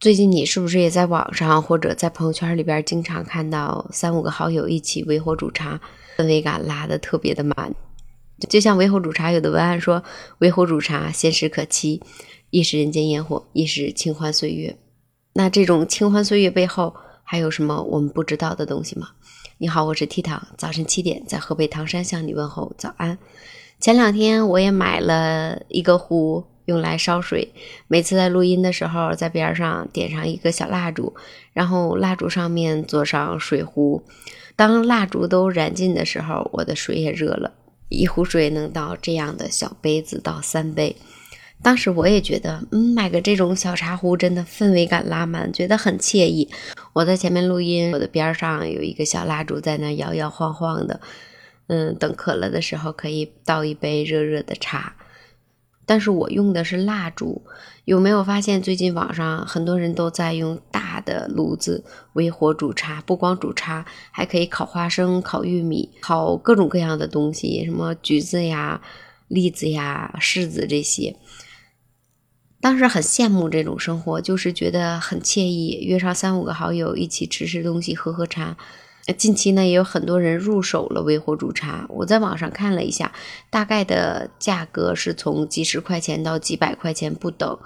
最近你是不是也在网上或者在朋友圈里边经常看到三五个好友一起围火煮茶，氛围感拉的特别的满？就像围火煮茶有的文案说：“围火煮茶，闲时可期，亦是人间烟火，亦是清欢岁月。”那这种清欢岁月背后还有什么我们不知道的东西吗？你好，我是 T 糖，早晨七点在河北唐山向你问候早安。前两天我也买了一个壶。用来烧水，每次在录音的时候，在边上点上一个小蜡烛，然后蜡烛上面做上水壶。当蜡烛都燃尽的时候，我的水也热了，一壶水能倒这样的小杯子倒三杯。当时我也觉得，嗯，买个这种小茶壶真的氛围感拉满，觉得很惬意。我在前面录音，我的边上有一个小蜡烛在那摇摇晃晃的，嗯，等渴了的时候可以倒一杯热热的茶。但是我用的是蜡烛，有没有发现最近网上很多人都在用大的炉子微火煮茶？不光煮茶，还可以烤花生、烤玉米、烤各种各样的东西，什么橘子呀、栗子呀、柿子这些。当时很羡慕这种生活，就是觉得很惬意，约上三五个好友一起吃吃东西、喝喝茶。近期呢，也有很多人入手了微火煮茶。我在网上看了一下，大概的价格是从几十块钱到几百块钱不等。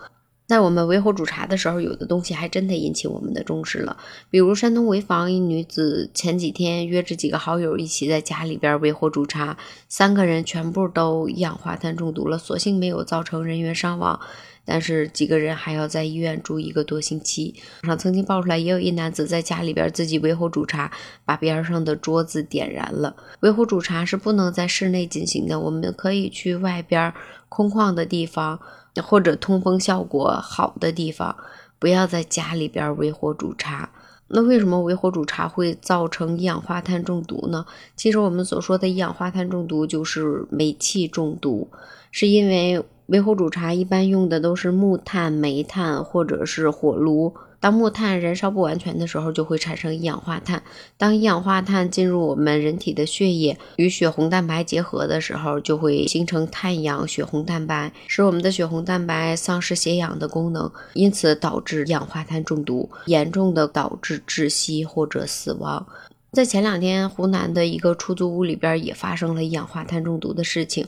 在我们微火煮茶的时候，有的东西还真的引起我们的重视了。比如山东潍坊一女子前几天约着几个好友一起在家里边微火煮茶，三个人全部都一氧化碳中毒了，所幸没有造成人员伤亡。但是几个人还要在医院住一个多星期。网上曾经爆出来，也有一男子在家里边自己围火煮茶，把边上的桌子点燃了。围火煮茶是不能在室内进行的，我们可以去外边空旷的地方，或者通风效果好的地方，不要在家里边围火煮茶。那为什么围火煮茶会造成一氧化碳中毒呢？其实我们所说的一氧化碳中毒就是煤气中毒，是因为。围火煮茶一般用的都是木炭、煤炭或者是火炉。当木炭燃烧不完全的时候，就会产生一氧化碳。当一氧化碳进入我们人体的血液，与血红蛋白结合的时候，就会形成碳氧血红蛋白，使我们的血红蛋白丧失血氧的功能，因此导致一氧化碳中毒，严重的导致窒息或者死亡。在前两天，湖南的一个出租屋里边也发生了一氧化碳中毒的事情。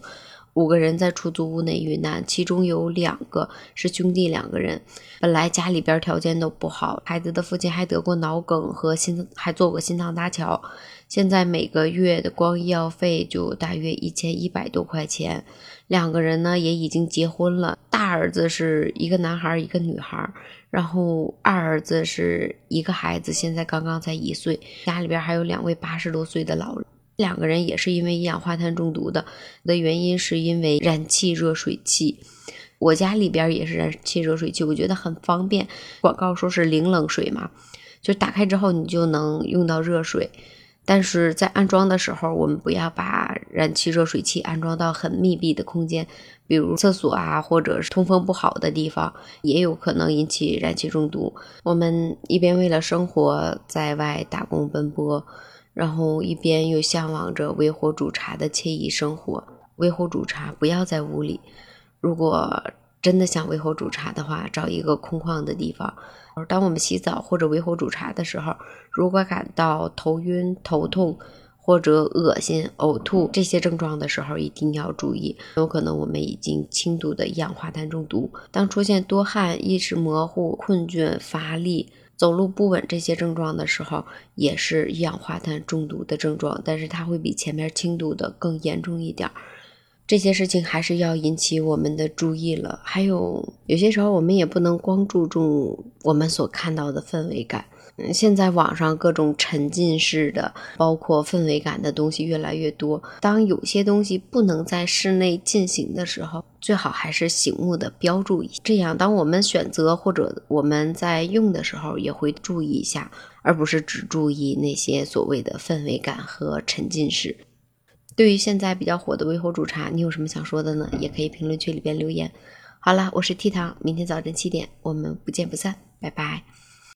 五个人在出租屋内遇难，其中有两个是兄弟两个人。本来家里边条件都不好，孩子的父亲还得过脑梗和心，还做过心脏搭桥。现在每个月的光医药费就大约一千一百多块钱。两个人呢也已经结婚了，大儿子是一个男孩一个女孩，然后二儿子是一个孩子，现在刚刚才一岁。家里边还有两位八十多岁的老人。两个人也是因为一氧化碳中毒的，的原因是因为燃气热水器。我家里边也是燃气热水器，我觉得很方便。广告说是零冷水嘛，就打开之后你就能用到热水。但是在安装的时候，我们不要把燃气热水器安装到很密闭的空间，比如厕所啊，或者是通风不好的地方，也有可能引起燃气中毒。我们一边为了生活在外打工奔波。然后一边又向往着微火煮茶的惬意生活。微火煮茶不要在屋里，如果真的想微火煮茶的话，找一个空旷的地方。当我们洗澡或者微火煮茶的时候，如果感到头晕、头痛或者恶心、呕吐这些症状的时候，一定要注意，有可能我们已经轻度的一氧化碳中毒。当出现多汗、意识模糊、困倦、乏力。走路不稳这些症状的时候，也是一氧化碳中毒的症状，但是它会比前面轻度的更严重一点。这些事情还是要引起我们的注意了。还有有些时候，我们也不能光注重我们所看到的氛围感。现在网上各种沉浸式的，包括氛围感的东西越来越多。当有些东西不能在室内进行的时候，最好还是醒目的标注一下，这样当我们选择或者我们在用的时候，也会注意一下，而不是只注意那些所谓的氛围感和沉浸式。对于现在比较火的微火煮茶，你有什么想说的呢？也可以评论区里边留言。好了，我是 T 糖，明天早晨七点，我们不见不散，拜拜。